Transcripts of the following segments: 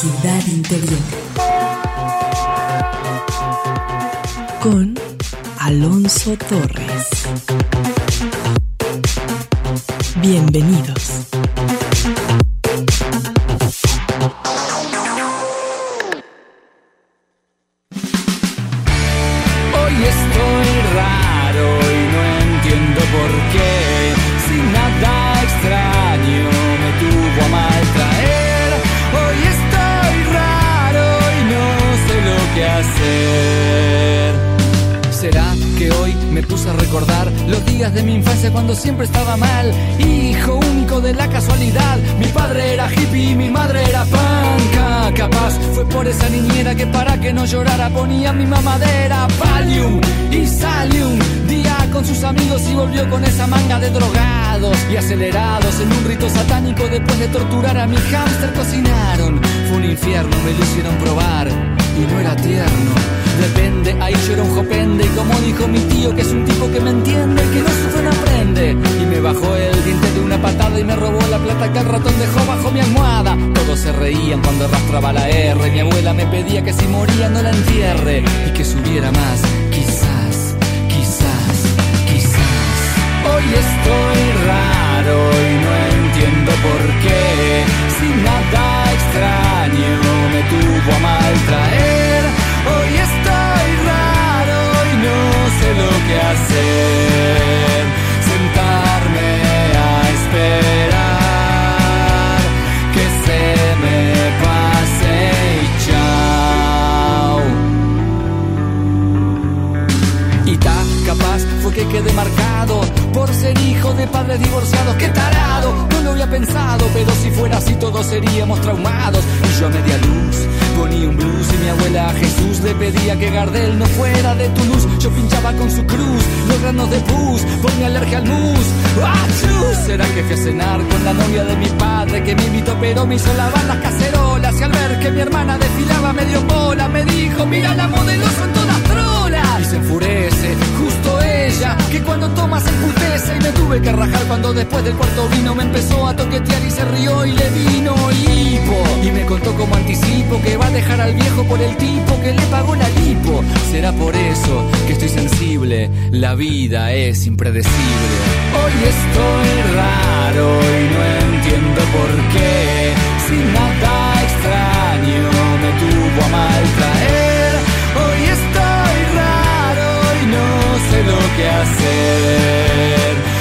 ciudad interior. Con Alonso Torres. Fue que quedé marcado por ser hijo de padres divorciados. ¡Qué tarado! No lo había pensado, pero si fuera así todos seríamos traumados. Y yo a media luz ponía un blues y mi abuela a Jesús le pedía que Gardel no fuera de Toulouse. Yo pinchaba con su cruz los granos de pus por mi alergia al mus. ¡Achú! ¿Será que fui a cenar con la novia de mi padre que me invitó pero me hizo lavar las cacerolas? Y al ver que mi hermana desfilaba medio bola me dijo, mira la modelo son todas trolas. Y se enfurece, justo que cuando toma se emputece y me tuve que rajar cuando después del cuarto vino me empezó a toquetear y se rió y le vino hipo. Y me contó como anticipo que va a dejar al viejo por el tipo que le pagó la lipo. Será por eso que estoy sensible, la vida es impredecible. Hoy estoy raro y no entiendo por qué, sin nada extraño me tuvo a mal lo que hacer.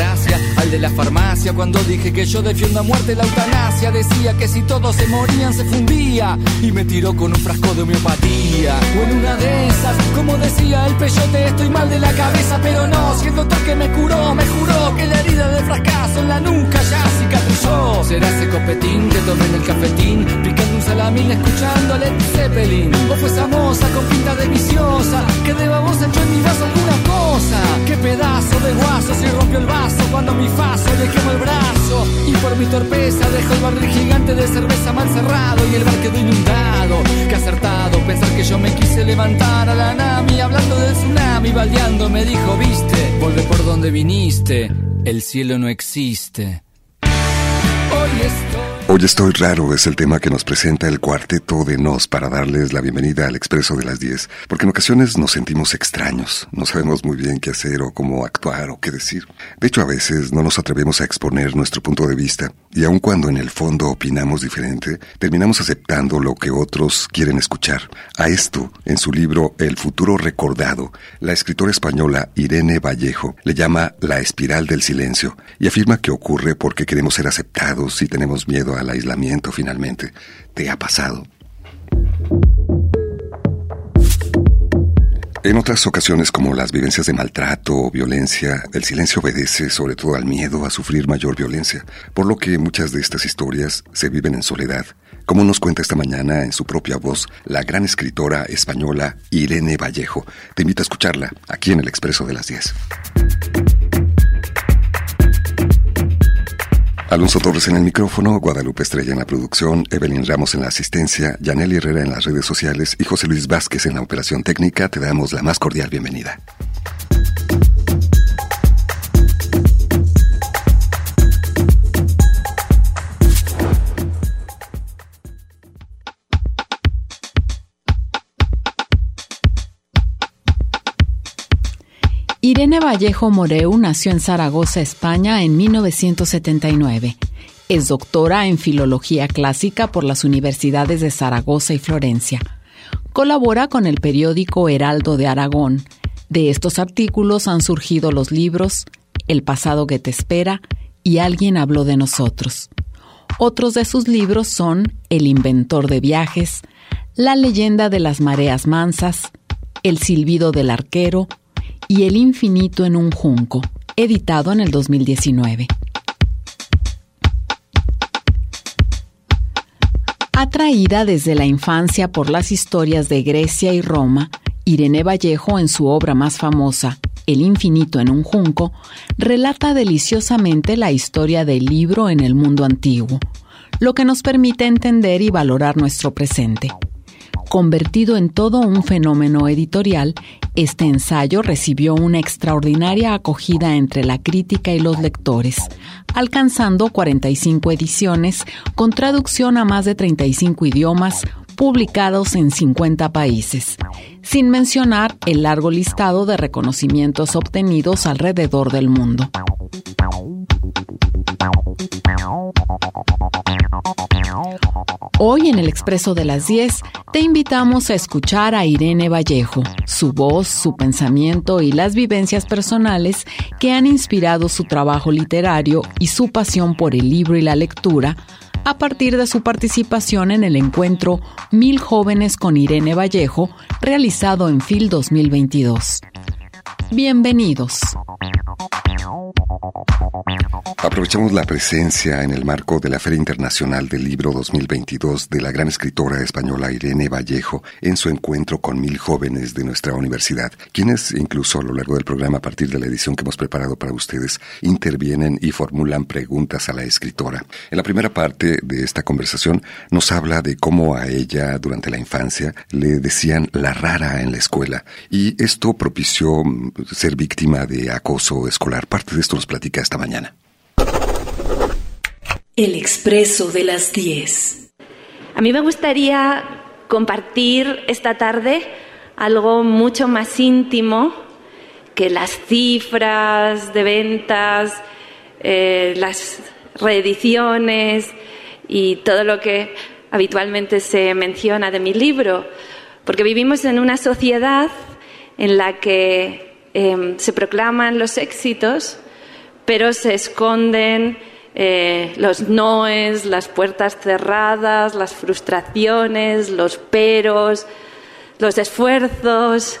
Al de la farmacia cuando dije que yo defiendo a muerte la eutanasia. Decía que si todos se morían se fundía y me tiró con un frasco de homeopatía. O en una de esas, como decía el peyote, estoy mal de la cabeza, pero no. Si el que me curó me juró que la herida del fracaso en la nuca ya cicatrizó. Será ese copetín que tomé en el cafetín, un salamín escuchando Led Zeppelin. O fue esa moza con pinta de viciosa que de babosa echó en mi vaso alguna cosa. Qué pedazo de guaso si rompió el vaso cuando mi faso le quemó el brazo. Y por mi torpeza dejó el barril gigante de cerveza mal cerrado y el bar quedó inundado. Qué acertado pensar que yo me quise levantar a la Nami hablando del tsunami, baldeando me dijo, viste, vuelve por donde viniste, el cielo no existe. Hoy estoy... Hoy estoy raro es el tema que nos presenta el cuarteto de Nos para darles la bienvenida al Expreso de las 10, porque en ocasiones nos sentimos extraños, no sabemos muy bien qué hacer o cómo actuar o qué decir. De hecho, a veces no nos atrevemos a exponer nuestro punto de vista, y aun cuando en el fondo opinamos diferente, terminamos aceptando lo que otros quieren escuchar. A esto, en su libro El futuro recordado, la escritora española Irene Vallejo le llama la espiral del silencio, y afirma que ocurre porque queremos ser aceptados y tenemos miedo al aislamiento finalmente. ¿Te ha pasado? En otras ocasiones, como las vivencias de maltrato o violencia, el silencio obedece sobre todo al miedo a sufrir mayor violencia, por lo que muchas de estas historias se viven en soledad, como nos cuenta esta mañana en su propia voz la gran escritora española Irene Vallejo. Te invito a escucharla aquí en el Expreso de las 10. Alonso Torres en el micrófono, Guadalupe Estrella en la producción, Evelyn Ramos en la asistencia, Yaneli Herrera en las redes sociales y José Luis Vázquez en la operación técnica. Te damos la más cordial bienvenida. Irene Vallejo Moreu nació en Zaragoza, España, en 1979. Es doctora en Filología Clásica por las universidades de Zaragoza y Florencia. Colabora con el periódico Heraldo de Aragón. De estos artículos han surgido los libros El pasado que te espera y Alguien habló de nosotros. Otros de sus libros son El inventor de viajes, La leyenda de las mareas mansas, El silbido del arquero, y El infinito en un junco, editado en el 2019. Atraída desde la infancia por las historias de Grecia y Roma, Irene Vallejo, en su obra más famosa, El infinito en un junco, relata deliciosamente la historia del libro en el mundo antiguo, lo que nos permite entender y valorar nuestro presente. Convertido en todo un fenómeno editorial, este ensayo recibió una extraordinaria acogida entre la crítica y los lectores, alcanzando 45 ediciones con traducción a más de 35 idiomas publicados en 50 países, sin mencionar el largo listado de reconocimientos obtenidos alrededor del mundo. Hoy en el Expreso de las 10 te invitamos a escuchar a Irene Vallejo, su voz, su pensamiento y las vivencias personales que han inspirado su trabajo literario y su pasión por el libro y la lectura a partir de su participación en el encuentro Mil Jóvenes con Irene Vallejo, realizado en FIL 2022. Bienvenidos. Aprovechamos la presencia en el marco de la Feria Internacional del Libro 2022 de la gran escritora española Irene Vallejo en su encuentro con mil jóvenes de nuestra universidad, quienes incluso a lo largo del programa, a partir de la edición que hemos preparado para ustedes, intervienen y formulan preguntas a la escritora. En la primera parte de esta conversación nos habla de cómo a ella durante la infancia le decían la rara en la escuela y esto propició mm, ser víctima de acoso escolar. Parte de esto nos platica esta mañana. El expreso de las 10. A mí me gustaría compartir esta tarde algo mucho más íntimo que las cifras de ventas, eh, las reediciones y todo lo que habitualmente se menciona de mi libro, porque vivimos en una sociedad en la que em, se proclaman los éxitos, pero se esconden eh, los noes, las puertas cerradas, las frustraciones, los peros, los esfuerzos,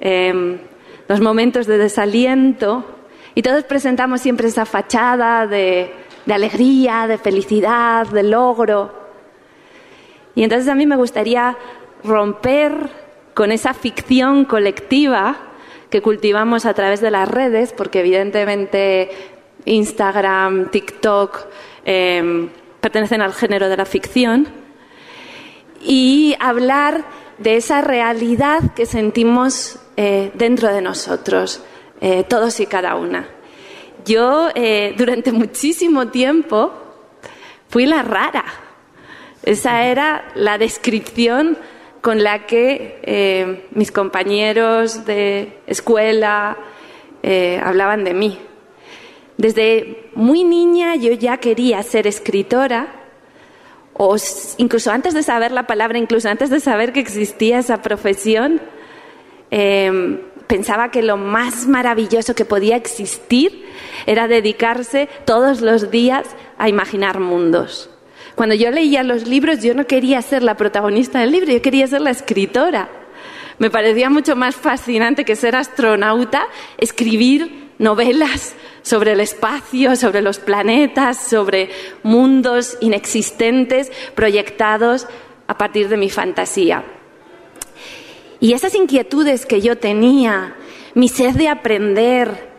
em, los momentos de desaliento. Y todos presentamos siempre esa fachada de, de alegría, de felicidad, de logro. Y entonces a mí me gustaría romper con esa ficción colectiva que cultivamos a través de las redes, porque evidentemente Instagram, TikTok, em, pertenecen al género de la ficción, y hablar de esa realidad que sentimos eh, dentro de nosotros, eh, todos y cada una. Yo eh, durante muchísimo tiempo fui la rara. Esa era la descripción con la que mis compañeros de escuela hablaban de mí. Desde muy niña yo ya quería ser escritora, o incluso antes de saber la palabra, incluso antes de saber que existía esa profesión, em, pensaba que lo más maravilloso que podía existir era dedicarse todos los días a imaginar mundos. Cuando yo leía los libros yo no quería ser la protagonista del libro, yo quería ser la escritora. Me parecía mucho más fascinante que ser astronauta, escribir novelas sobre el espacio, sobre los planetas, sobre mundos inexistentes proyectados a partir de mi fantasía. Y esas inquietudes que yo tenía, mi sed de aprender,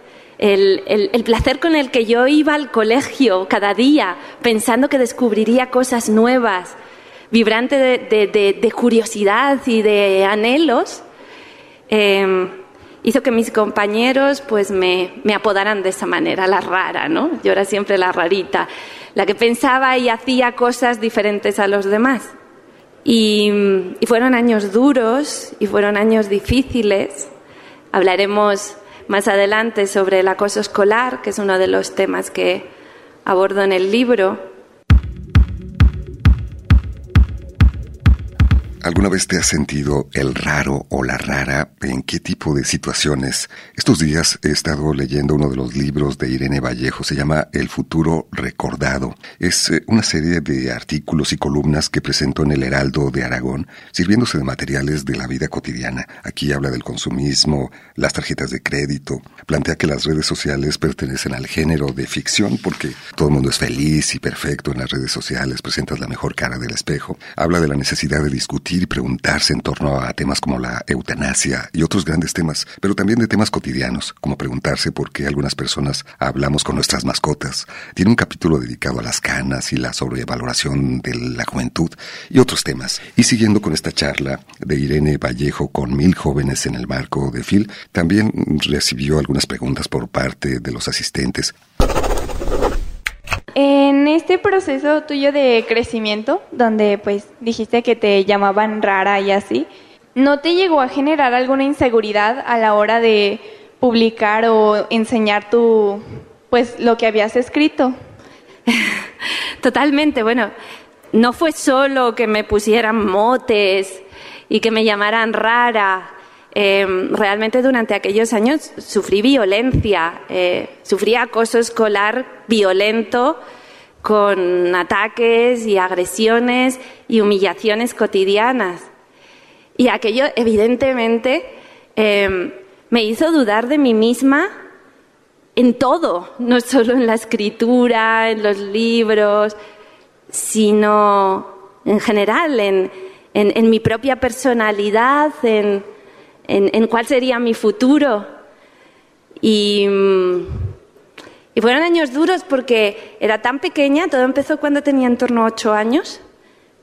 el, placer con el que yo iba al colegio cada día, pensando que descubriría cosas nuevas, vibrante de, curiosidad y de anhelos, em, hizo que mis compañeros pues me, apodaran de esa manera, la rara, ¿no? Yo era siempre la rarita, la que pensaba y hacía cosas diferentes a los demás. y fueron años duros y fueron años difíciles. Hablaremos más adelante sobre el acoso escolar, que es uno de los temas que abordo en el libro. ¿Alguna vez te has sentido el raro o la rara? ¿En qué tipo de situaciones? Estos días he estado leyendo uno de los libros de Irene Vallejo, se llama El futuro recordado. Es eh, una serie de artículos y columnas que presentó en el Heraldo de Aragón, sirviéndose de materiales de la vida cotidiana. Aquí habla del consumismo, las tarjetas de crédito, plantea que las redes sociales pertenecen al género de ficción porque todo el mundo es feliz y perfecto en las redes sociales, presentas la mejor cara del espejo. Habla de la necesidad de discutir y preguntarse en torno a temas como la eutanasia y otros grandes temas, pero también de temas cotidianos, como preguntarse por qué algunas personas hablamos con nuestras mascotas. Tiene un capítulo dedicado a las canas y la sobrevaloración de la juventud y otros temas. Y siguiendo con esta charla de Irene Vallejo con mil jóvenes en el marco de FIL, también recibió algunas preguntas por parte de los asistentes. En este proceso tuyo de crecimiento, donde pues dijiste que te llamaban rara y así, ¿no te llegó a generar alguna inseguridad a la hora de publicar o enseñar tu pues lo que habías escrito? Totalmente, bueno, no fue solo que me pusieran motes y que me llamaran rara. Em, realmente durante aquellos años sufrí violencia, eh, sufrí acoso escolar violento con ataques y agresiones y humillaciones cotidianas. Y aquello evidentemente em, me hizo dudar de mí misma en todo, no solo en la escritura, en los libros, sino en general, en, en mi propia personalidad, en, en, cuál sería mi futuro. Y, y, fueron años duros porque era tan pequeña, todo empezó cuando tenía en torno a ocho años,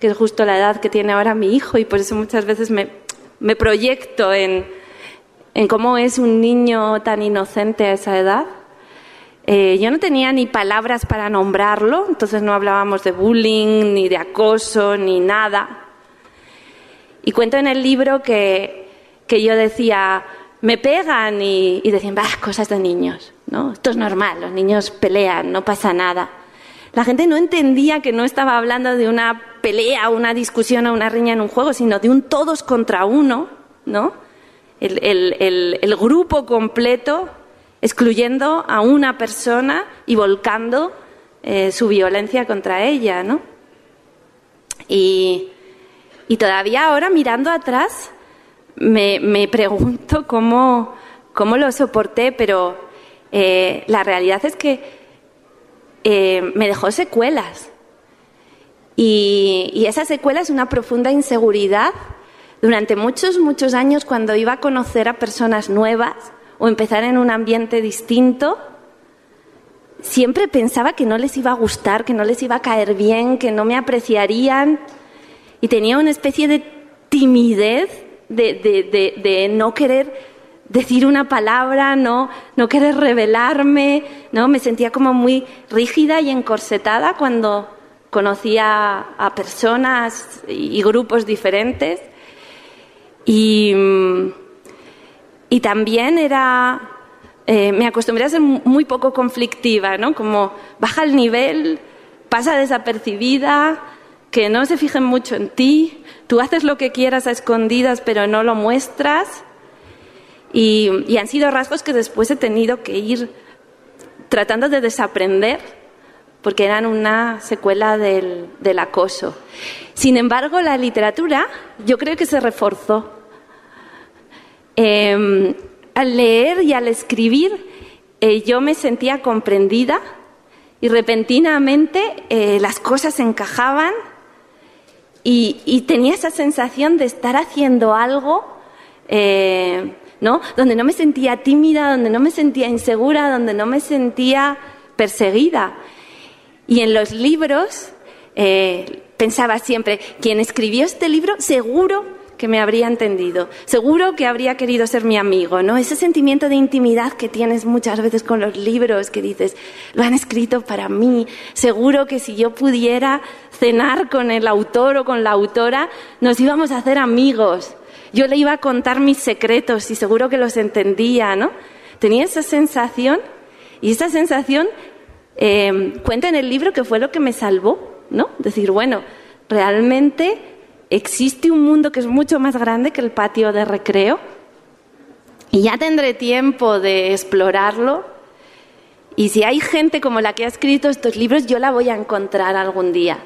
que es justo la edad que tiene ahora mi hijo, y por eso muchas veces me, me proyecto en, en, cómo es un niño tan inocente a esa edad. Eh, yo no tenía ni palabras para nombrarlo, entonces no hablábamos de bullying, ni de acoso, ni nada. Y cuento en el libro que que yo decía, me pegan y, decían, bah, cosas de niños, ¿no? Esto es normal, los niños pelean, no pasa nada. La gente no entendía que no estaba hablando de una pelea, una discusión o una riña en un juego, sino de un todos contra uno, ¿no? El, grupo completo excluyendo a una persona y volcando eh, su violencia contra ella, ¿no? Y, y todavía ahora mirando atrás, me, pregunto cómo, lo soporté, pero eh, la realidad es que eh, me dejó secuelas. Y, y esa secuela es una profunda inseguridad. Durante muchos, muchos años, cuando iba a conocer a personas nuevas o empezar en un ambiente distinto, siempre pensaba que no les iba a gustar, que no les iba a caer bien, que no me apreciarían. Y tenía una especie de timidez de, no querer decir una palabra, no, no querer revelarme, ¿no? Me sentía como muy rígida y encorsetada cuando conocía a personas y grupos diferentes. Y, y también era, eh, me acostumbré a ser muy poco conflictiva, ¿no? Como baja el nivel, pasa desapercibida, que no se fijen mucho en ti, tú haces lo que quieras a escondidas pero no lo muestras. Y, han sido rasgos que después he tenido que ir tratando de desaprender porque eran una secuela del, acoso. Sin embargo, la literatura yo creo que se reforzó. Em, al leer y al escribir eh, yo me sentía comprendida y repentinamente eh, las cosas encajaban y, tenía esa sensación de estar haciendo algo, eh, ¿no? Donde no me sentía tímida, donde no me sentía insegura, donde no me sentía perseguida. Y en los libros eh, pensaba siempre, quien escribió este libro seguro que me habría entendido. Seguro que habría querido ser mi amigo, ¿no? Ese sentimiento de intimidad que tienes muchas veces con los libros, que dices, lo han escrito para mí. Seguro que si yo pudiera cenar con el autor o con la autora, nos íbamos a hacer amigos. Yo le iba a contar mis secretos y seguro que los entendía, ¿no? Tenía esa sensación y esa sensación eh, cuenta en el libro que fue lo que me salvó, ¿no? Decir, bueno, realmente existe un mundo que es mucho más grande que el patio de recreo y ya tendré tiempo de explorarlo. Y si hay gente como la que ha escrito estos libros, yo la voy a encontrar algún día.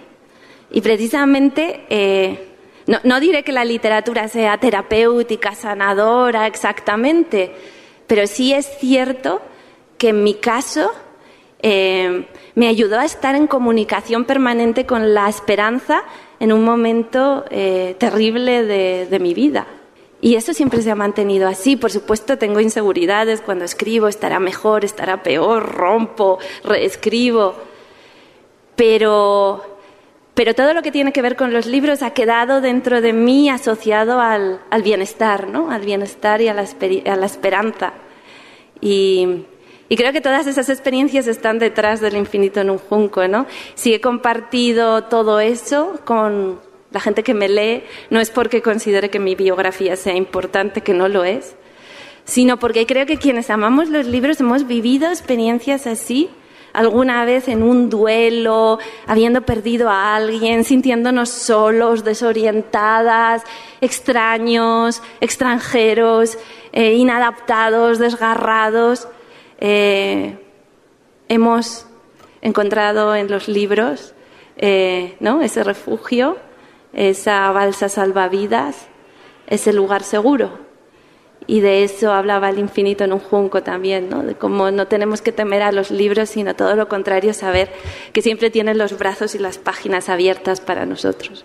Y precisamente, eh, no, diré que la literatura sea terapéutica, sanadora exactamente, pero sí es cierto que en mi caso eh, me ayudó a estar en comunicación permanente con la esperanza en un momento eh, terrible de, mi vida. Y eso siempre se ha mantenido así. Por supuesto, tengo inseguridades cuando escribo, estará mejor, estará peor, rompo, reescribo. Pero, pero todo lo que tiene que ver con los libros ha quedado dentro de mí asociado al, bienestar, ¿no? Al bienestar y a la, a la esperanza. Y, y creo que todas esas experiencias están detrás del infinito en un junco, ¿no? Si he compartido todo eso con la gente que me lee, no es porque considere que mi biografía sea importante, que no lo es, sino porque creo que quienes amamos los libros hemos vivido experiencias así alguna vez en un duelo, habiendo perdido a alguien, sintiéndonos solos, desorientadas, extraños, extranjeros, eh, inadaptados, desgarrados. Eh, hemos encontrado en los libros eh, ¿no? ese refugio, esa balsa salvavidas, ese lugar seguro. Y de eso hablaba el infinito en un junco también, ¿no? de cómo no tenemos que temer a los libros, sino todo lo contrario, saber que siempre tienen los brazos y las páginas abiertas para nosotros.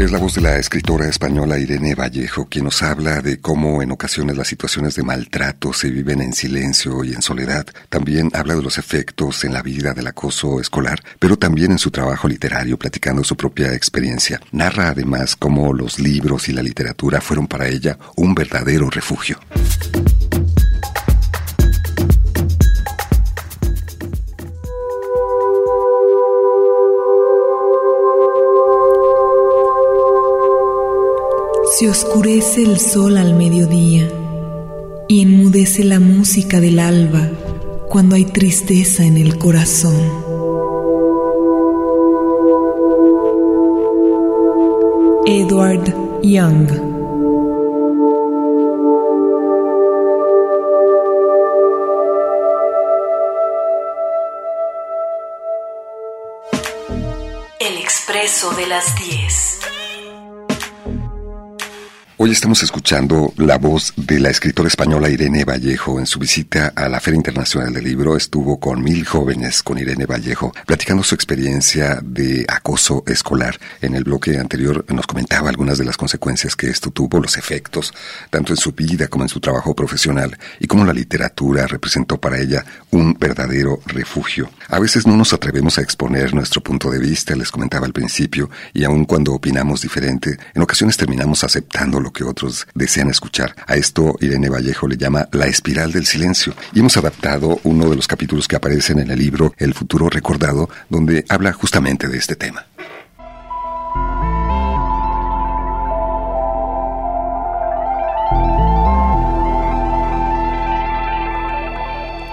Es la voz de la escritora española Irene Vallejo quien nos habla de cómo en ocasiones las situaciones de maltrato se viven en silencio y en soledad. También habla de los efectos en la vida del acoso escolar, pero también en su trabajo literario platicando su propia experiencia. Narra además cómo los libros y la literatura fueron para ella un verdadero refugio. Se oscurece el sol al mediodía y enmudece la música del alba cuando hay tristeza en el corazón. Edward Young El expreso de las 10. Hoy estamos escuchando la voz de la escritora española Irene Vallejo. En su visita a la Feria Internacional del Libro estuvo con mil jóvenes con Irene Vallejo, platicando su experiencia de acoso escolar. En el bloque anterior nos comentaba algunas de las consecuencias que esto tuvo, los efectos, tanto en su vida como en su trabajo profesional, y cómo la literatura representó para ella un verdadero refugio. A veces no nos atrevemos a exponer nuestro punto de vista, les comentaba al principio, y aun cuando opinamos diferente, en ocasiones terminamos aceptándolo que otros desean escuchar. A esto Irene Vallejo le llama la espiral del silencio. Y hemos adaptado uno de los capítulos que aparecen en el libro El futuro recordado, donde habla justamente de este tema.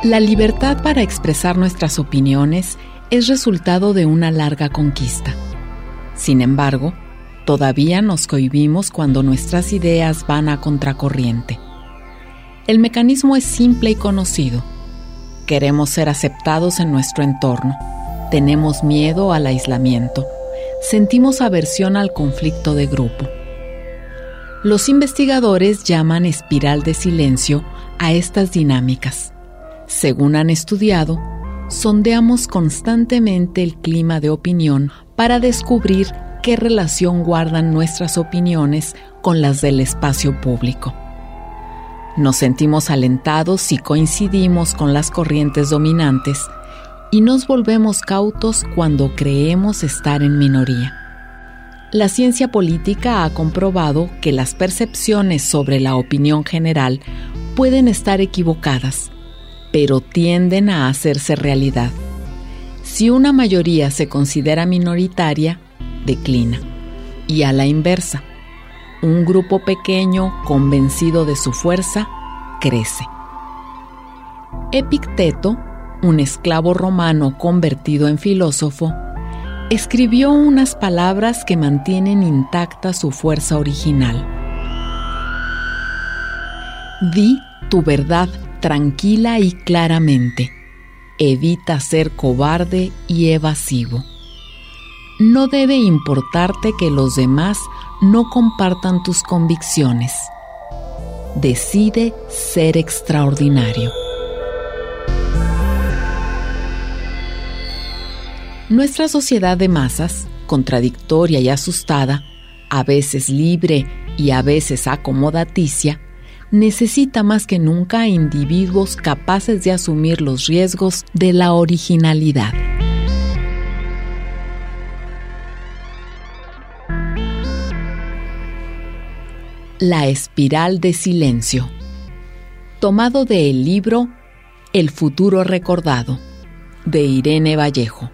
La libertad para expresar nuestras opiniones es resultado de una larga conquista. Sin embargo, Todavía nos cohibimos cuando nuestras ideas van a contracorriente. El mecanismo es simple y conocido. Queremos ser aceptados en nuestro entorno. Tenemos miedo al aislamiento. Sentimos aversión al conflicto de grupo. Los investigadores llaman espiral de silencio a estas dinámicas. Según han estudiado, sondeamos constantemente el clima de opinión para descubrir qué relación guardan nuestras opiniones con las del espacio público. Nos sentimos alentados si coincidimos con las corrientes dominantes y nos volvemos cautos cuando creemos estar en minoría. La ciencia política ha comprobado que las percepciones sobre la opinión general pueden estar equivocadas, pero tienden a hacerse realidad. Si una mayoría se considera minoritaria, declina. Y a la inversa, un grupo pequeño convencido de su fuerza crece. Epicteto, un esclavo romano convertido en filósofo, escribió unas palabras que mantienen intacta su fuerza original. Di tu verdad tranquila y claramente. Evita ser cobarde y evasivo. No debe importarte que los demás no compartan tus convicciones. Decide ser extraordinario. Nuestra sociedad de masas, contradictoria y asustada, a veces libre y a veces acomodaticia, necesita más que nunca individuos capaces de asumir los riesgos de la originalidad. La espiral de silencio. Tomado del libro El futuro recordado, de Irene Vallejo.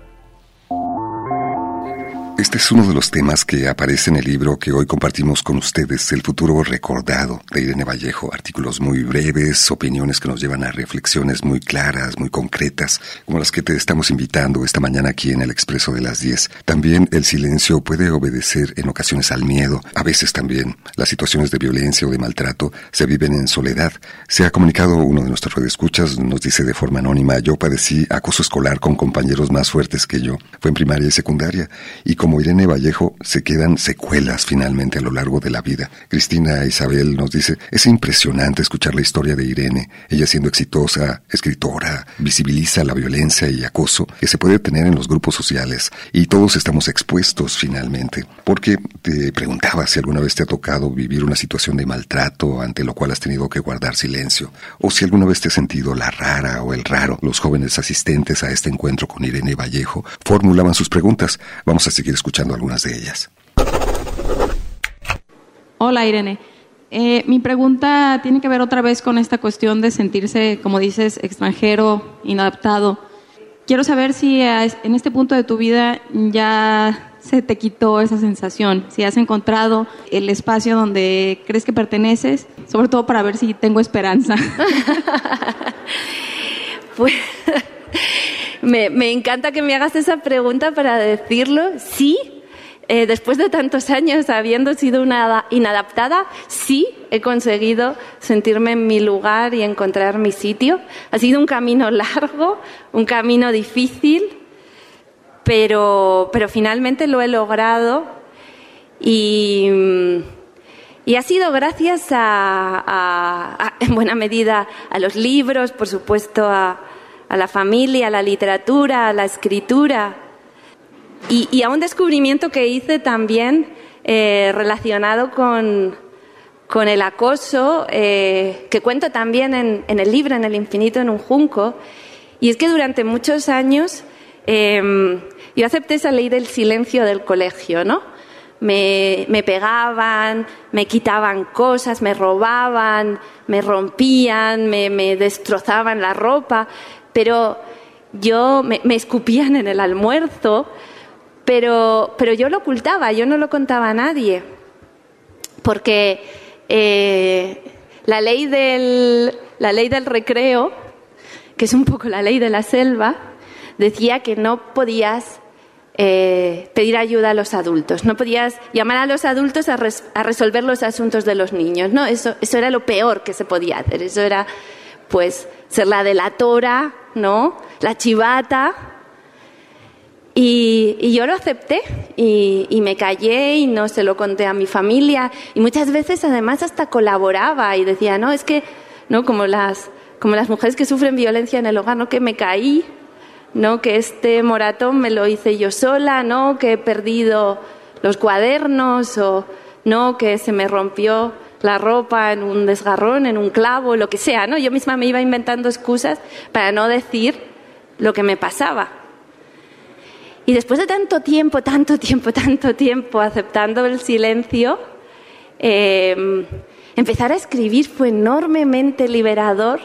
Este es uno de los temas que aparece en el libro que hoy compartimos con ustedes, El futuro recordado, de Irene Vallejo. Artículos muy breves, opiniones que nos llevan a reflexiones muy claras, muy concretas, como las que te estamos invitando esta mañana aquí en el Expreso de las 10. También el silencio puede obedecer en ocasiones al miedo. A veces también las situaciones de violencia o de maltrato se viven en soledad. Se ha comunicado uno de nuestros radioescuchas, nos dice de forma anónima, yo padecí acoso escolar con compañeros más fuertes que yo. Fue en primaria y secundaria. Y como Irene Vallejo, se quedan secuelas finalmente a lo largo de la vida. Cristina Isabel nos dice, es impresionante escuchar la historia de Irene. Ella siendo exitosa, escritora, visibiliza la violencia y acoso que se puede tener en los grupos sociales y todos estamos expuestos finalmente. Porque te preguntaba si alguna vez te ha tocado vivir una situación de maltrato ante lo cual has tenido que guardar silencio, o si alguna vez te has sentido la rara o el raro. Los jóvenes asistentes a este encuentro con Irene Vallejo formulaban sus preguntas. Vamos a seguir escuchando algunas de ellas. Hola Irene. Eh, mi pregunta tiene que ver otra vez con esta cuestión de sentirse, como dices, extranjero, inadaptado. Quiero saber si en este punto de tu vida ya se te quitó esa sensación, si has encontrado el espacio donde crees que perteneces, sobre todo para ver si tengo esperanza. pues me, encanta que me hagas esa pregunta para decirlo. Sí, eh, después de tantos años habiendo sido una inadaptada, sí he conseguido sentirme en mi lugar y encontrar mi sitio. Ha sido un camino largo, un camino difícil, pero, pero finalmente lo he logrado y, y ha sido gracias a, en buena medida a los libros, por supuesto, a, a la familia, a la literatura, a la escritura. Y, a un descubrimiento que hice también eh, relacionado con, con, el acoso, eh, que cuento también en, en, el libro, en El infinito en un junco, y es que durante muchos años eh, yo acepté esa ley del silencio del colegio, ¿no? Me, me, pegaban, me quitaban cosas, me robaban, me rompían, me destrozaban la ropa, pero yo me, escupían en el almuerzo, pero, pero yo lo ocultaba, yo no lo contaba a nadie, porque eh, la, ley del, la ley del recreo, que es un poco la ley de la selva, decía que no podías eh, pedir ayuda a los adultos, no podías llamar a los adultos a, res, a resolver los asuntos de los niños, no, eso, eso era lo peor que se podía hacer, eso era pues ser la delatora, ¿no? La chivata. Y, y yo lo acepté y, y, me callé y no se lo conté a mi familia. Y muchas veces además hasta colaboraba y decía, no, es que, ¿no? Como las, como las mujeres que sufren violencia en el hogar, ¿no? Que me caí, ¿no? Que este moratón me lo hice yo sola, ¿no? Que he perdido los cuadernos o no, que se me rompió la ropa en un desgarrón, en un clavo, lo que sea, ¿no? Yo misma me iba inventando excusas para no decir lo que me pasaba. Y después de tanto tiempo, tanto tiempo, tanto tiempo aceptando el silencio, eh, empezar a escribir fue enormemente liberador.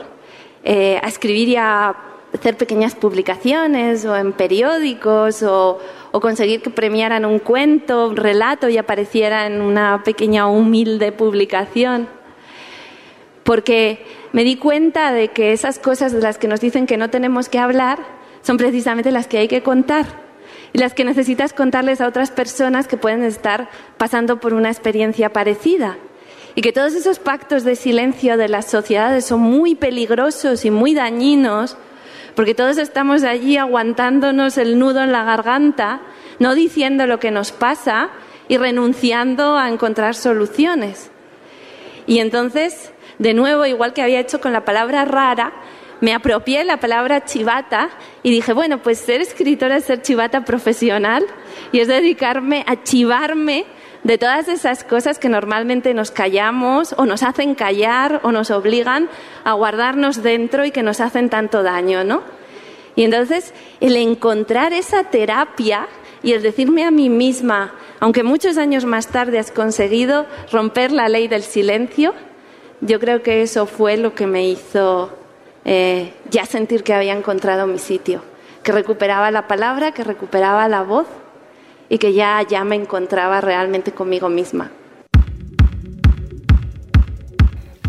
Eh, a escribir y a hacer pequeñas publicaciones o en periódicos o, o, conseguir que premiaran un cuento, un relato y apareciera en una pequeña humilde publicación. Porque me di cuenta de que esas cosas de las que nos dicen que no tenemos que hablar son precisamente las que hay que contar y las que necesitas contarles a otras personas que pueden estar pasando por una experiencia parecida. Y que todos esos pactos de silencio de las sociedades son muy peligrosos y muy dañinos porque todos estamos allí aguantándonos el nudo en la garganta, no diciendo lo que nos pasa y renunciando a encontrar soluciones. Y entonces, de nuevo, igual que había hecho con la palabra rara, me apropié la palabra chivata y dije, bueno, pues ser escritora es ser chivata profesional y es dedicarme a chivarme de todas esas cosas que normalmente nos callamos o nos hacen callar o nos obligan a guardarnos dentro y que nos hacen tanto daño, ¿no? Y entonces el encontrar esa terapia y el decirme a mí misma, aunque muchos años más tarde has conseguido romper la ley del silencio, yo creo que eso fue lo que me hizo eh, ya sentir que había encontrado mi sitio, que recuperaba la palabra, que recuperaba la voz y que ya, ya me encontraba realmente conmigo misma.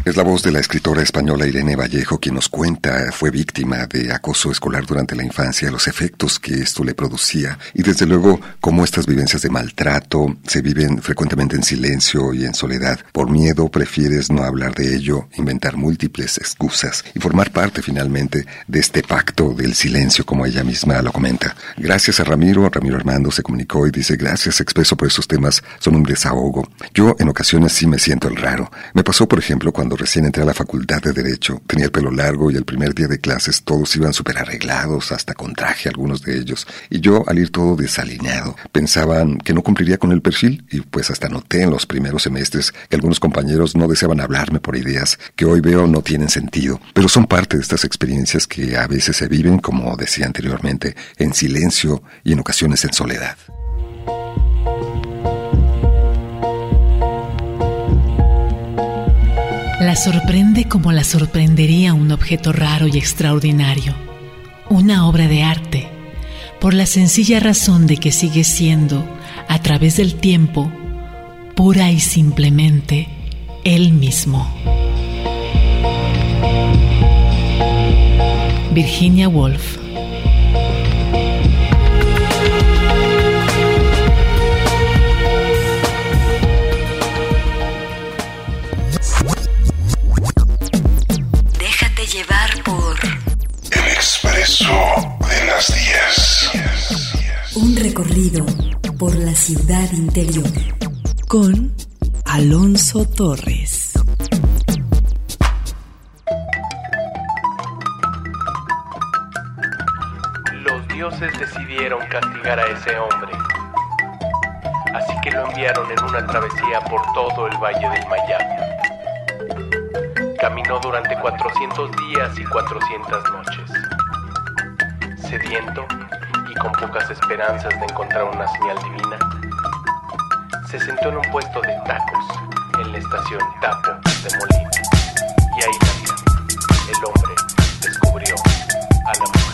Es la voz de la escritora española Irene Vallejo quien nos cuenta fue víctima de acoso escolar durante la infancia, los efectos que esto le producía y desde luego cómo estas vivencias de maltrato se viven frecuentemente en silencio y en soledad. Por miedo prefieres no hablar de ello, inventar múltiples excusas y formar parte finalmente de este pacto del silencio como ella misma lo comenta. Gracias a Ramiro, Ramiro Armando se comunicó y dice gracias expreso por esos temas, son un desahogo. Yo en ocasiones sí me siento el raro. Me pasó por ejemplo cuando recién entré a la facultad de Derecho, tenía el pelo largo y el primer día de clases todos iban súper arreglados, hasta con traje algunos de ellos, y yo al ir todo desalineado, pensaban que no cumpliría con el perfil y pues hasta noté en los primeros semestres que algunos compañeros no deseaban hablarme por ideas que hoy veo no tienen sentido, pero son parte de estas experiencias que a veces se viven, como decía anteriormente, en silencio y en ocasiones en soledad. La sorprende como la sorprendería un objeto raro y extraordinario, una obra de arte, por la sencilla razón de que sigue siendo, a través del tiempo, pura y simplemente él mismo. Virginia Woolf de las 10. Un recorrido por la ciudad interior. Con Alonso Torres. Los dioses decidieron castigar a ese hombre. Así que lo enviaron en una travesía por todo el valle del Miami. Caminó durante 400 días y 400 noches sediento y con pocas esperanzas de encontrar una señal divina, se sentó en un puesto de tacos en la estación Tapo de Molina. Y ahí el hombre descubrió a la mujer.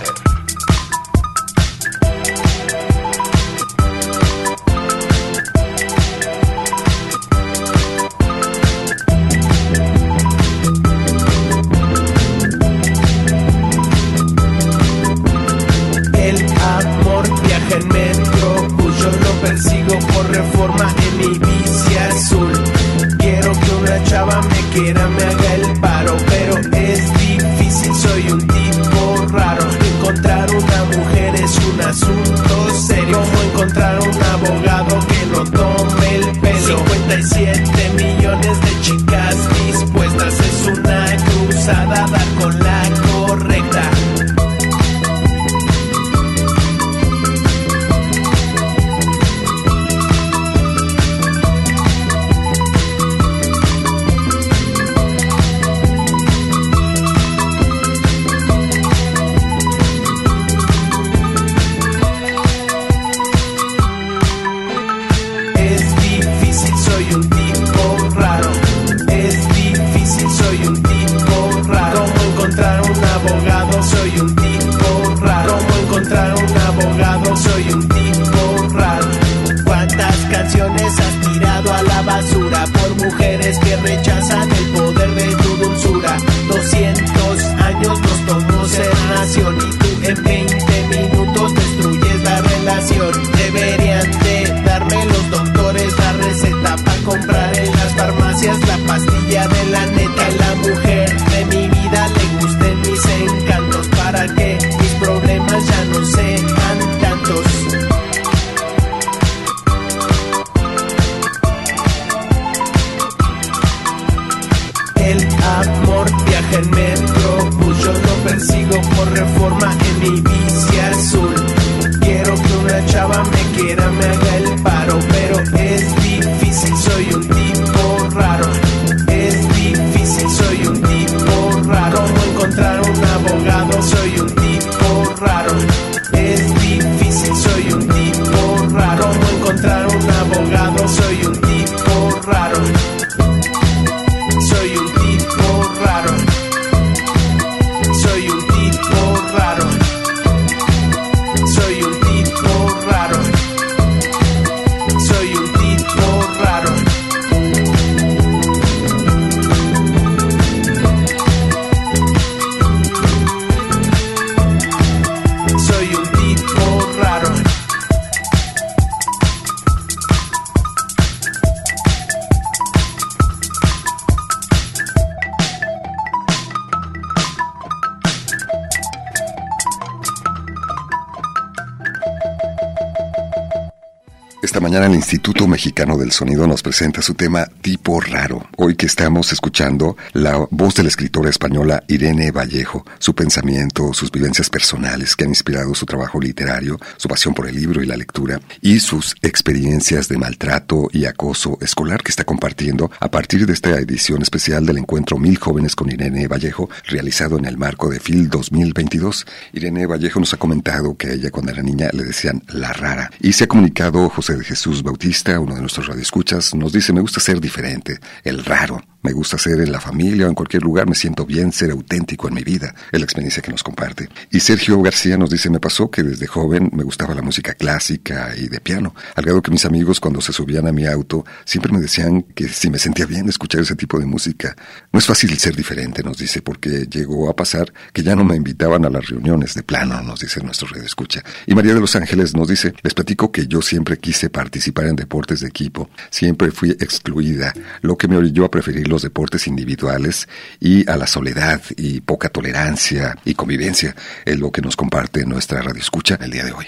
Sonido nos presenta su tema Tipo Raro. Hoy que estamos escuchando la voz de la escritora española Irene Vallejo, su pensamiento, sus vivencias personales que han inspirado su trabajo literario, su pasión por el libro y la lectura, y sus experiencias de maltrato y acoso escolar que está compartiendo a partir de esta edición especial del encuentro Mil Jóvenes con Irene Vallejo, realizado en el marco de FIL 2022. Irene Vallejo nos ha comentado que a ella cuando era niña le decían la rara, y se ha comunicado José de Jesús Bautista, uno de nuestros radioescuchas, nos dice, me gusta ser diferente, el raro. Me gusta ser en la familia o en cualquier lugar, me siento bien ser auténtico en mi vida, es la experiencia que nos comparte. Y Sergio García nos dice, me pasó que desde joven me gustaba la música clásica y de piano, al grado que mis amigos cuando se subían a mi auto siempre me decían que si me sentía bien escuchar ese tipo de música. No es fácil ser diferente, nos dice, porque llegó a pasar que ya no me invitaban a las reuniones de plano, nos dice nuestro red escucha. Y María de los Ángeles nos dice, les platico que yo siempre quise participar en deportes de equipo, siempre fui excluida, lo que me orilló a preferir los deportes individuales y a la soledad y poca tolerancia y convivencia, es lo que nos comparte nuestra radio escucha el día de hoy.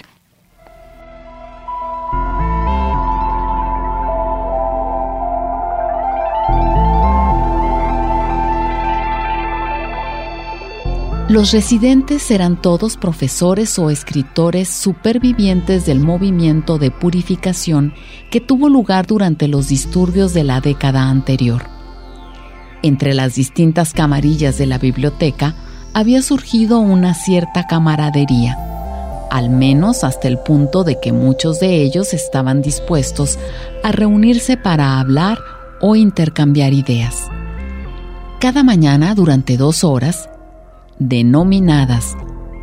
Los residentes eran todos profesores o escritores supervivientes del movimiento de purificación que tuvo lugar durante los disturbios de la década anterior. Entre las distintas camarillas de la biblioteca había surgido una cierta camaradería, al menos hasta el punto de que muchos de ellos estaban dispuestos a reunirse para hablar o intercambiar ideas. Cada mañana, durante dos horas, denominadas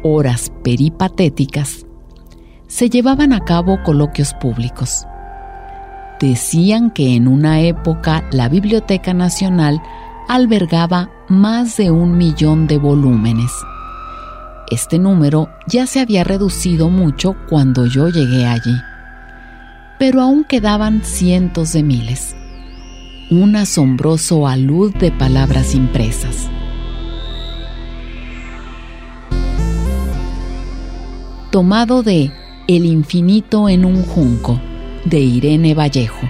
horas peripatéticas, se llevaban a cabo coloquios públicos. Decían que en una época la Biblioteca Nacional albergaba más de un millón de volúmenes. Este número ya se había reducido mucho cuando yo llegué allí, pero aún quedaban cientos de miles. Un asombroso alud de palabras impresas. tomado de El infinito en un junco, de Irene Vallejo.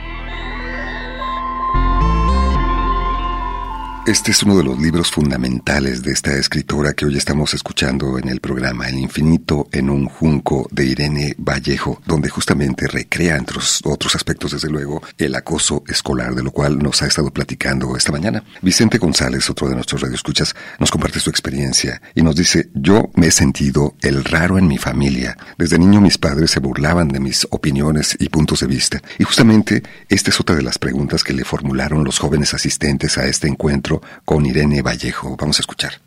Este es uno de los libros fundamentales de esta escritora que hoy estamos escuchando en el programa El infinito en un junco de Irene Vallejo, donde justamente recrea, entre otros aspectos desde luego, el acoso escolar, de lo cual nos ha estado platicando esta mañana. Vicente González, otro de nuestros radioescuchas, nos comparte su experiencia y nos dice, yo me he sentido el raro en mi familia. Desde niño mis padres se burlaban de mis opiniones y puntos de vista. Y justamente esta es otra de las preguntas que le formularon los jóvenes asistentes a este encuentro con Irene Vallejo. Vamos a escuchar.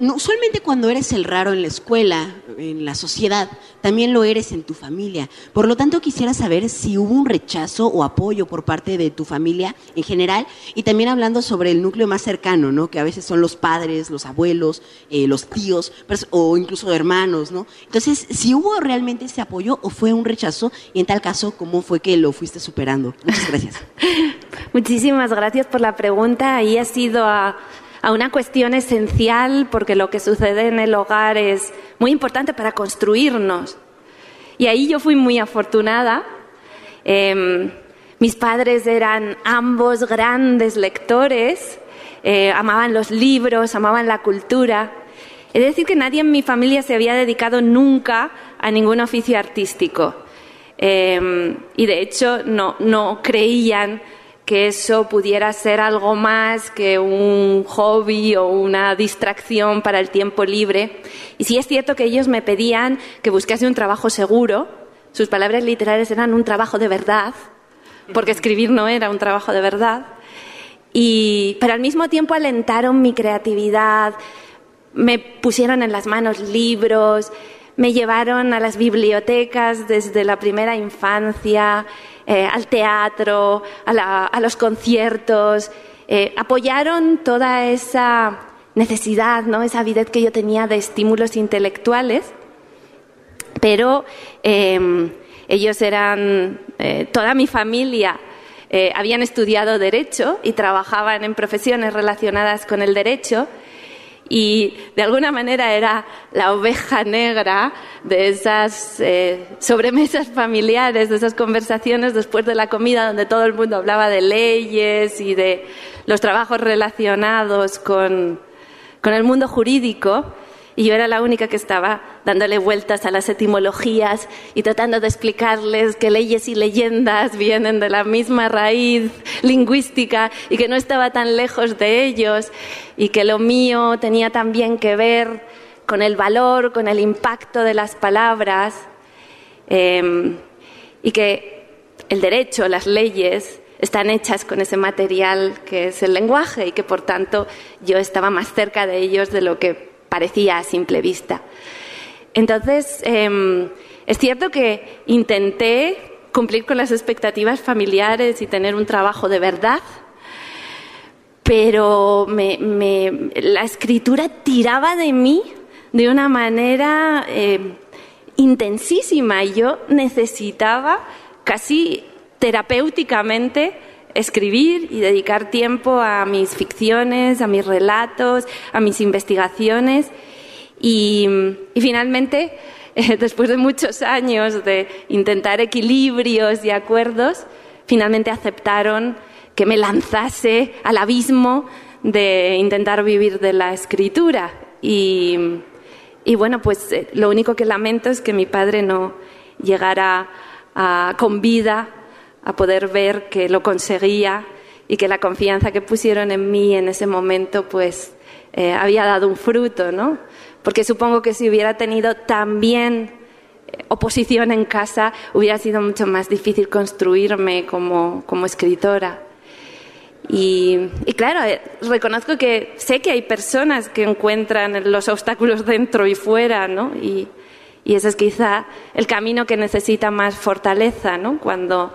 No, usualmente cuando eres el raro en la escuela, en la sociedad, también lo eres en tu familia. Por lo tanto, quisiera saber si hubo un rechazo o apoyo por parte de tu familia en general y también hablando sobre el núcleo más cercano, ¿no? Que a veces son los padres, los abuelos, eh, los tíos o incluso hermanos, ¿no? Entonces, si hubo realmente ese apoyo o fue un rechazo y en tal caso, ¿cómo fue que lo fuiste superando? Muchas gracias. Muchísimas gracias por la pregunta. Ahí ha sido a, a, una cuestión esencial porque lo que sucede en el hogar es muy importante para construirnos. Y ahí yo fui muy afortunada. Eh, mis padres eran ambos grandes lectores, eh, amaban los libros, amaban la cultura. De decir que nadie en mi familia se había dedicado nunca a ningún oficio artístico. Eh, y de hecho no, no creían que eso pudiera ser algo más que un hobby o una distracción para el tiempo libre. Y sí es cierto que ellos me pedían que buscase un trabajo seguro. Sus palabras literarias eran un trabajo de verdad, porque escribir no era un trabajo de verdad. Y, pero al mismo tiempo alentaron mi creatividad, me pusieron en las manos libros, me llevaron a las bibliotecas desde la primera infancia, eh, al teatro, a, los conciertos, eh, apoyaron toda esa necesidad, ¿no? esa avidez que yo tenía de estímulos intelectuales, pero em, ellos eran, eh, toda mi familia habían estudiado derecho y trabajaban en profesiones relacionadas con el derecho y de alguna manera era la oveja negra de esas eh, sobremesas familiares, de esas conversaciones después de la comida donde todo el mundo hablaba de leyes y de los trabajos relacionados con el mundo jurídico y yo era la única que estaba dándole vueltas a las etimologías y tratando de explicarles que leyes y leyendas vienen de la misma raíz lingüística y que no estaba tan lejos de ellos y que lo mío tenía también que ver con el valor, con el impacto de las palabras em, y que el derecho, las leyes, están hechas con ese material que es el lenguaje y que por tanto yo estaba más cerca de ellos de lo que parecía a simple vista. Entonces, em, es cierto que intenté cumplir con las expectativas familiares y tener un trabajo de verdad, pero la escritura tiraba de mí de una manera em, intensísima y yo necesitaba casi terapéuticamente escribir y dedicar tiempo a mis ficciones, a mis relatos, a mis investigaciones. Y, finalmente, después de muchos años de intentar equilibrios y acuerdos, finalmente aceptaron que me lanzase al abismo de intentar vivir de la escritura. Y, bueno, pues eh, lo único que lamento es que mi padre no llegara con vida a poder ver que lo conseguía y que la confianza que pusieron en mí en ese momento pues eh, había dado un fruto, ¿no? Porque supongo que si hubiera tenido también eh, oposición en casa hubiera sido mucho más difícil construirme como, como escritora. Y, y, claro, eh, reconozco que sé que hay personas que encuentran los obstáculos dentro y fuera, ¿no? Y, y ese es quizá el camino que necesita más fortaleza, ¿no? Cuando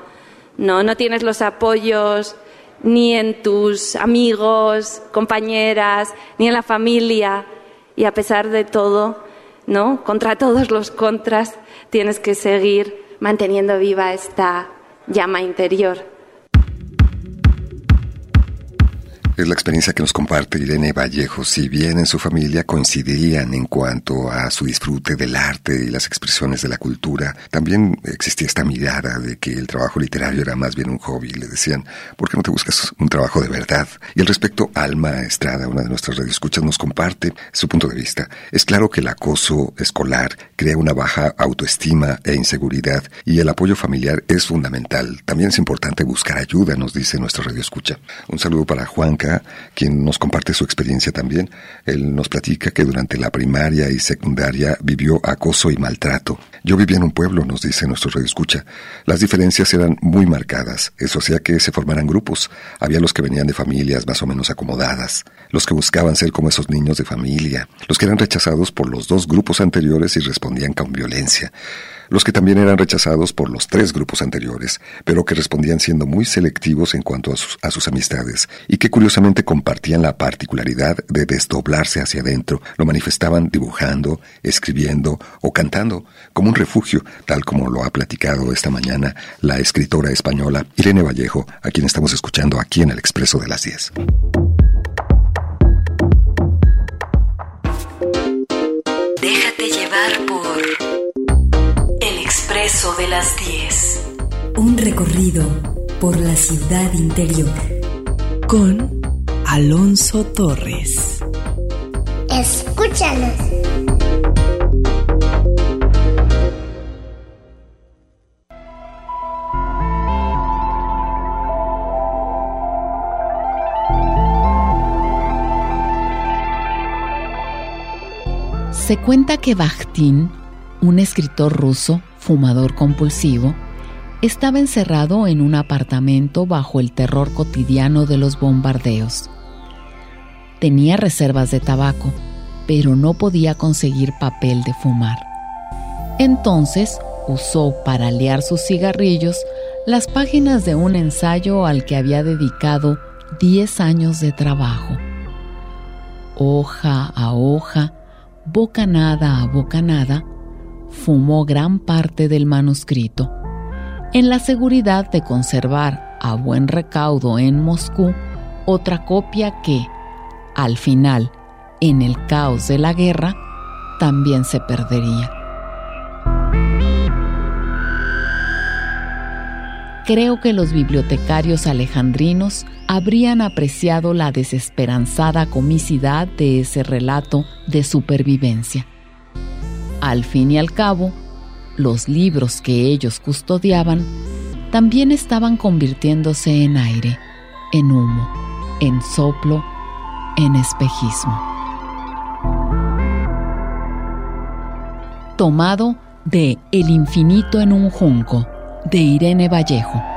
no, no tienes los apoyos ni en tus amigos, compañeras, ni en la familia. Y a pesar de todo, ¿no? Contra todos los contras, tienes que seguir manteniendo viva esta llama interior. Es la experiencia que nos comparte Irene Vallejo. Si bien en su familia coincidían en cuanto a su disfrute del arte y las expresiones de la cultura, también existía esta mirada de que el trabajo literario era más bien un hobby. Le decían, ¿por qué no te buscas un trabajo de verdad? Y al respecto, Alma Estrada, una de nuestras radioescuchas, nos comparte su punto de vista. Es claro que el acoso escolar crea una baja autoestima e inseguridad y el apoyo familiar es fundamental. También es importante buscar ayuda, nos dice nuestra radioescucha. Un saludo para Juan quien nos comparte su experiencia también. Él nos platica que durante la primaria y secundaria vivió acoso y maltrato. Yo vivía en un pueblo, nos dice nuestro radio escucha. Las diferencias eran muy marcadas, eso hacía que se formaran grupos. Había los que venían de familias más o menos acomodadas, los que buscaban ser como esos niños de familia, los que eran rechazados por los dos grupos anteriores y respondían con violencia los que también eran rechazados por los tres grupos anteriores, pero que respondían siendo muy selectivos en cuanto a sus, amistades, y que curiosamente compartían la particularidad de desdoblarse hacia adentro, lo manifestaban dibujando, escribiendo o cantando, como un refugio, tal como lo ha platicado esta mañana la escritora española Irene Vallejo, a quien estamos escuchando aquí en el Expreso de las 10. Déjate llevar por Expreso de las 10. Un recorrido por la ciudad interior. Con Alonso Torres. Escúchanos. Se cuenta que Bakhtin, un escritor ruso, fumador compulsivo, estaba encerrado en un apartamento bajo el terror cotidiano de los bombardeos. Tenía reservas de tabaco, pero no podía conseguir papel de fumar. Entonces usó para liar sus cigarrillos las páginas de un ensayo al que había dedicado 10 años de trabajo. Hoja a hoja, bocanada a bocanada, fumó gran parte del manuscrito, en la seguridad de conservar a buen recaudo en Moscú otra copia que, al final, en el caos de la guerra, también se perdería. Creo que los bibliotecarios alejandrinos habrían apreciado la desesperanzada comicidad de ese relato de supervivencia. Al fin y al cabo, los libros que ellos custodiaban también estaban convirtiéndose en aire, en humo, en soplo, en espejismo. Tomado de El infinito en un junco, de Irene Vallejo.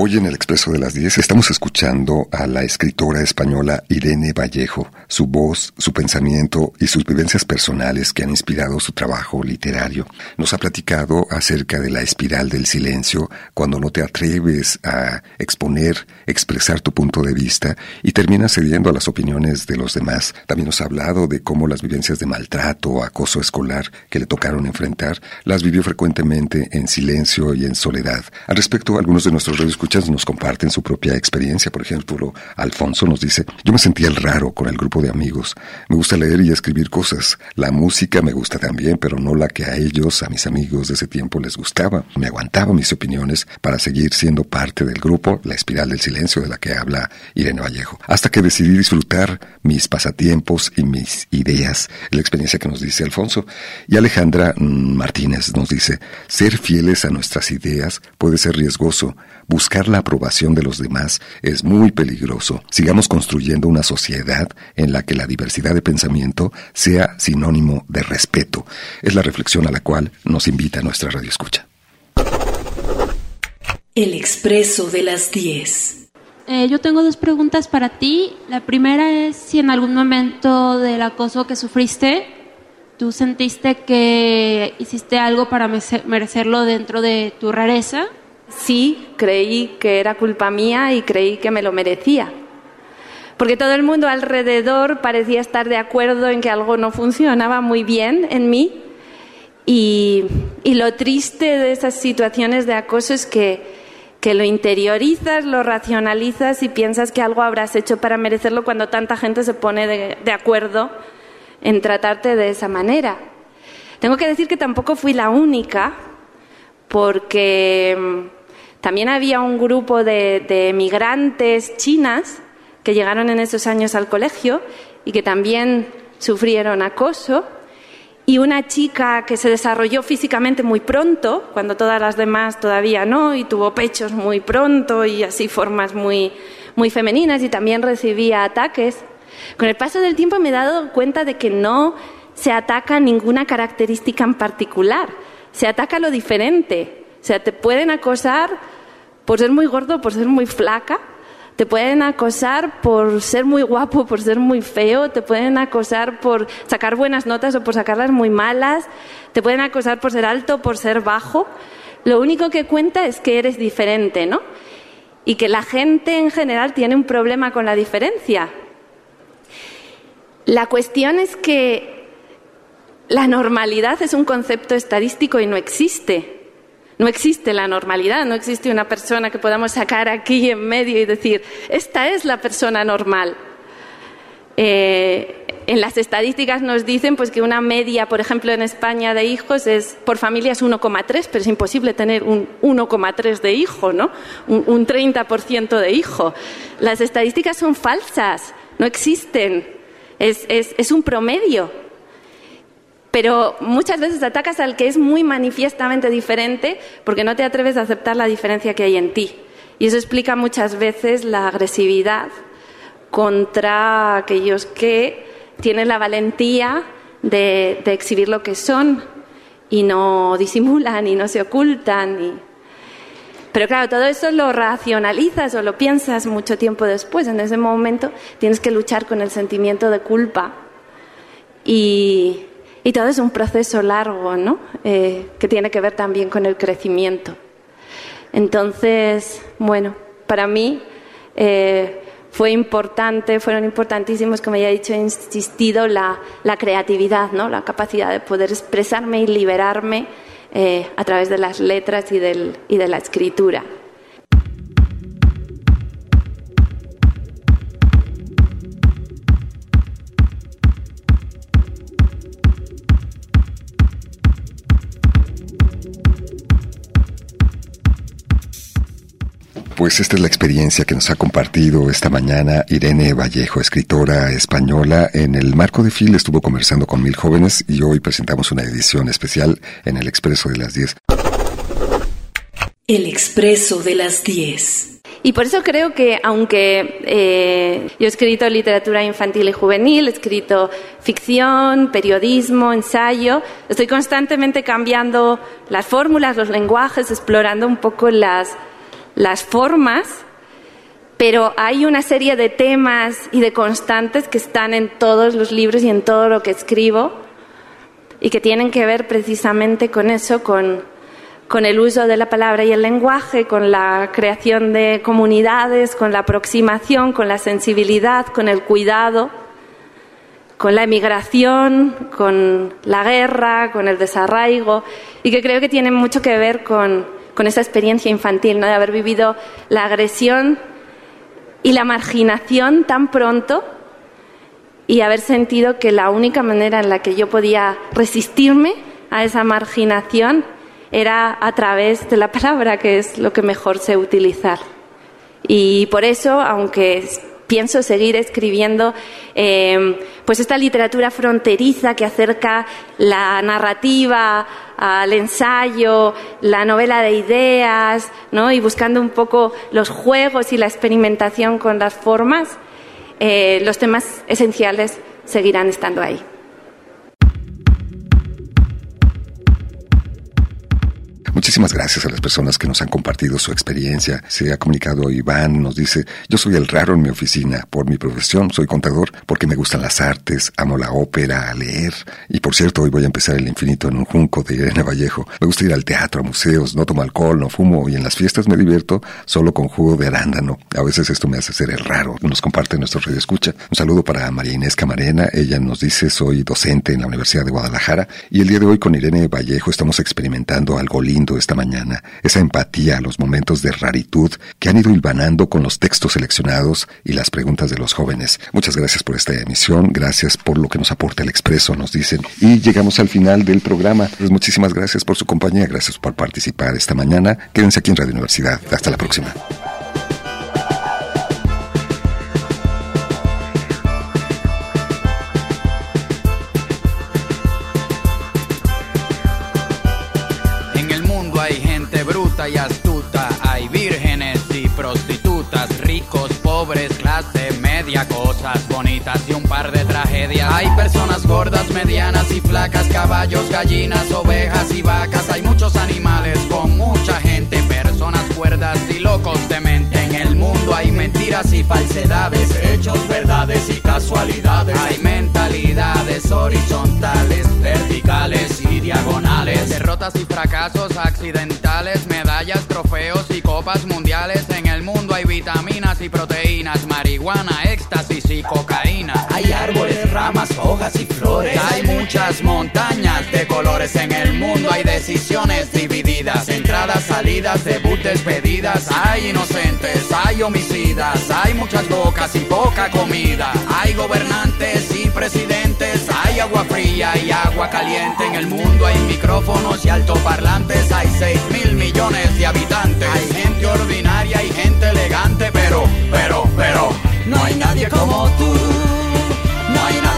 Hoy en el Expreso de las 10 estamos escuchando a la escritora española Irene Vallejo, su voz, su pensamiento y sus vivencias personales que han inspirado su trabajo literario. Nos ha platicado acerca de la espiral del silencio, cuando no te atreves a exponer, expresar tu punto de vista y terminas cediendo a las opiniones de los demás. También nos ha hablado de cómo las vivencias de maltrato o acoso escolar que le tocaron enfrentar las vivió frecuentemente en silencio y en soledad. Al respecto, algunos de nuestros radioescuchas nos comparten su propia experiencia. Por ejemplo, Alfonso nos dice, yo me sentía el raro con el grupo de amigos. Me gusta leer y escribir cosas. La música me gusta también, pero no la que a ellos, a mis amigos de ese tiempo les gustaba. Me aguantaba mis opiniones para seguir siendo parte del grupo, la espiral del silencio de la que habla Irene Vallejo. Hasta que decidí disfrutar mis pasatiempos y mis ideas. La experiencia que nos dice Alfonso. Y Alejandra mm, Martínez nos dice, ser fieles a nuestras ideas puede ser riesgoso. Buscar la aprobación de los demás es muy peligroso. Sigamos construyendo una sociedad en la que la diversidad de pensamiento sea sinónimo de respeto. Es la reflexión a la cual nos invita nuestra radio escucha. El expreso de las 10. Eh, yo tengo dos preguntas para ti. La primera es si en algún momento del acoso que sufriste, tú sentiste que hiciste algo para merecerlo dentro de tu rareza sí creí que era culpa mía y creí que me lo merecía. Porque todo el mundo alrededor parecía estar de acuerdo en que algo no funcionaba muy bien en mí. Y, lo triste de esas situaciones de acoso es que, que lo interiorizas, lo racionalizas y piensas que algo habrás hecho para merecerlo cuando tanta gente se pone de acuerdo en tratarte de esa manera. Tengo que decir que tampoco fui la única, porque también había un grupo de, migrantes chinas que llegaron en esos años al colegio y que también sufrieron acoso. Y una chica que se desarrolló físicamente muy pronto, cuando todas las demás todavía no, y tuvo pechos muy pronto y así formas muy, muy femeninas y también recibía ataques. Con el paso del tiempo me he dado cuenta de que no se ataca ninguna característica en particular, se ataca lo diferente. Sea, te pueden acosar por ser muy gordo, por ser muy flaca, te pueden acosar por ser muy guapo, por ser muy feo, te pueden acosar por sacar buenas notas o por sacarlas muy malas, te pueden acosar por ser alto, por ser bajo. Lo único que cuenta es que eres diferente, ¿no? Y que la gente en general tiene un problema con la diferencia. La cuestión es que la normalidad es un concepto estadístico y no existe. No existe la normalidad, no existe una persona que podamos sacar aquí en medio y decir, esta es la persona normal. Eh, en las estadísticas nos dicen pues que una media, por ejemplo, en España de hijos es por familia es 1,3, pero es imposible tener un 1,3 de hijo, ¿no? Un, un 30% de hijo. Las estadísticas son falsas, no existen. Es, es, es un promedio. Pero muchas veces atacas al que es muy manifiestamente diferente porque no te atreves a aceptar la diferencia que hay en ti. Y eso explica muchas veces la agresividad contra aquellos que tienen la valentía de, de exhibir lo que son y no disimulan y no se ocultan. Y... Pero claro, todo eso lo racionalizas o lo piensas mucho tiempo después. En ese momento tienes que luchar con el sentimiento de culpa. Y, y todo es un proceso largo, ¿no? Eh, que tiene que ver también con el crecimiento. Entonces, bueno, para mí eh, fue importante, fueron importantísimos, como ya he dicho, he insistido, la, la creatividad, ¿no? la capacidad de poder expresarme y liberarme eh, a través de las letras y, del, y de la escritura. Pues esta es la experiencia que nos ha compartido esta mañana Irene Vallejo, escritora española. En el marco de FIL estuvo conversando con mil jóvenes y hoy presentamos una edición especial en el Expreso de las 10. El Expreso de las 10. Y por eso creo que, aunque eh, yo he escrito literatura infantil y juvenil, he escrito ficción, periodismo, ensayo, estoy constantemente cambiando las fórmulas, los lenguajes, explorando un poco las las formas, pero hay una serie de temas y de constantes que están en todos los libros y en todo lo que escribo y que tienen que ver precisamente con eso, con, con el uso de la palabra y el lenguaje, con la creación de comunidades, con la aproximación, con la sensibilidad, con el cuidado, con la emigración, con la guerra, con el desarraigo, y que creo que tienen mucho que ver con, con esa experiencia infantil, ¿no? de haber vivido la agresión y la marginación tan pronto y haber sentido que la única manera en la que yo podía resistirme a esa marginación era a través de la palabra, que es lo que mejor sé utilizar. Y por eso, aunque pienso seguir escribiendo eh, pues esta literatura fronteriza que acerca la narrativa al ensayo, la novela de ideas, ¿no? y buscando un poco los juegos y la experimentación con las formas, eh, los temas esenciales seguirán estando ahí. Muchísimas gracias a las personas que nos han compartido su experiencia. Se ha comunicado Iván, nos dice, yo soy el raro en mi oficina. Por mi profesión soy contador porque me gustan las artes, amo la ópera, leer. Y por cierto, hoy voy a empezar el infinito en un junco de Irene Vallejo. Me gusta ir al teatro, a museos, no tomo alcohol, no fumo y en las fiestas me divierto solo con jugo de arándano. A veces esto me hace ser el raro. Nos comparte nuestro radio escucha. Un saludo para María Inés Camarena. Ella nos dice, soy docente en la Universidad de Guadalajara y el día de hoy con Irene Vallejo estamos experimentando algo lindo esta mañana, esa empatía a los momentos de raritud que han ido hilvanando con los textos seleccionados y las preguntas de los jóvenes. Muchas gracias por esta emisión, gracias por lo que nos aporta el expreso, nos dicen. Y llegamos al final del programa. Pues muchísimas gracias por su compañía, gracias por participar esta mañana. Quédense aquí en Radio Universidad. Hasta la próxima. Media, cosas bonitas y un par de tragedias. Hay personas gordas, medianas y flacas, caballos, gallinas, ovejas y vacas. Hay muchos animales con mucha gente, personas cuerdas y locos de mente. En el mundo hay mentiras y falsedades, hechos, verdades y casualidades. Hay mentalidades horizontales, verticales y diagonales, derrotas y fracasos accidentales, medallas, trofeos y copas mundiales. En el mundo hay vitaminas y proteínas, marihuana, éxtasis y cocaína. Hay árboles, ramas, hojas y flores. Hay muchas montañas de colores en el mundo. Hay decisiones divididas, salidas, debut, despedidas. Hay inocentes, hay homicidas. Hay muchas bocas y poca comida. Hay gobernantes y presidentes Hay agua fría y agua caliente en el mundo, hay micrófonos y altoparlantes, hay 6 mil millones de habitantes. Hay gente ordinaria y gente elegante, pero, pero, pero, no hay nadie como tú. No hay nadie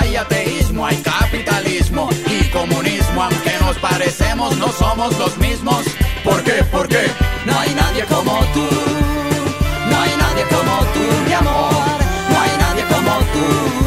hay ateísmo, hay capitalismo y comunismo. Aunque nos parecemos, no somos los mismos. ¿Por qué? ¿Por qué? No hay nadie como tú. No hay nadie como tú, mi amor. No hay nadie como tú.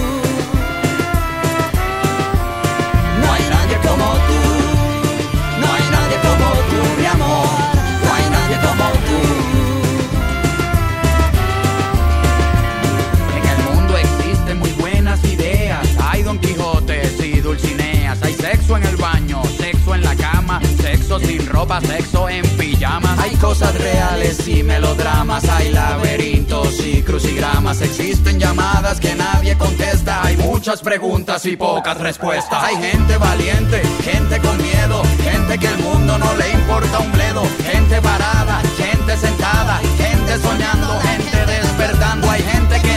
Sin ropa, sexo en pijamas. Hay cosas reales y melodramas. Hay laberintos y crucigramas. Existen llamadas que nadie contesta. Hay muchas preguntas y pocas respuestas. Hay gente valiente, gente con miedo, gente que el mundo no le importa un bledo. Gente parada, gente sentada, gente soñando, gente despertando. Hay gente que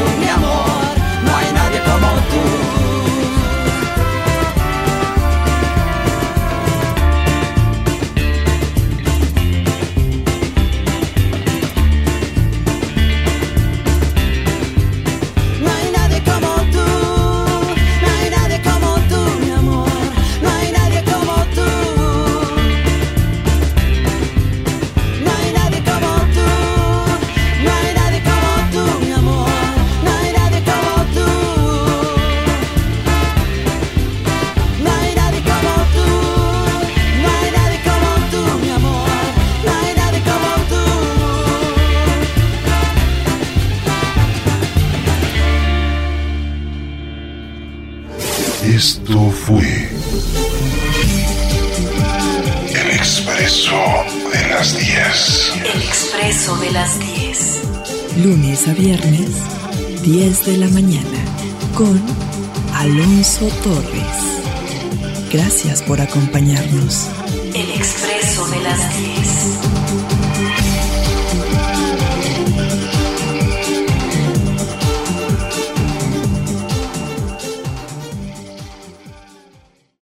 No hay nadie como tú, mi amor. No hay nadie como tú. 10 de la mañana, con Alonso Torres. Gracias por acompañarnos. El expreso de las 10.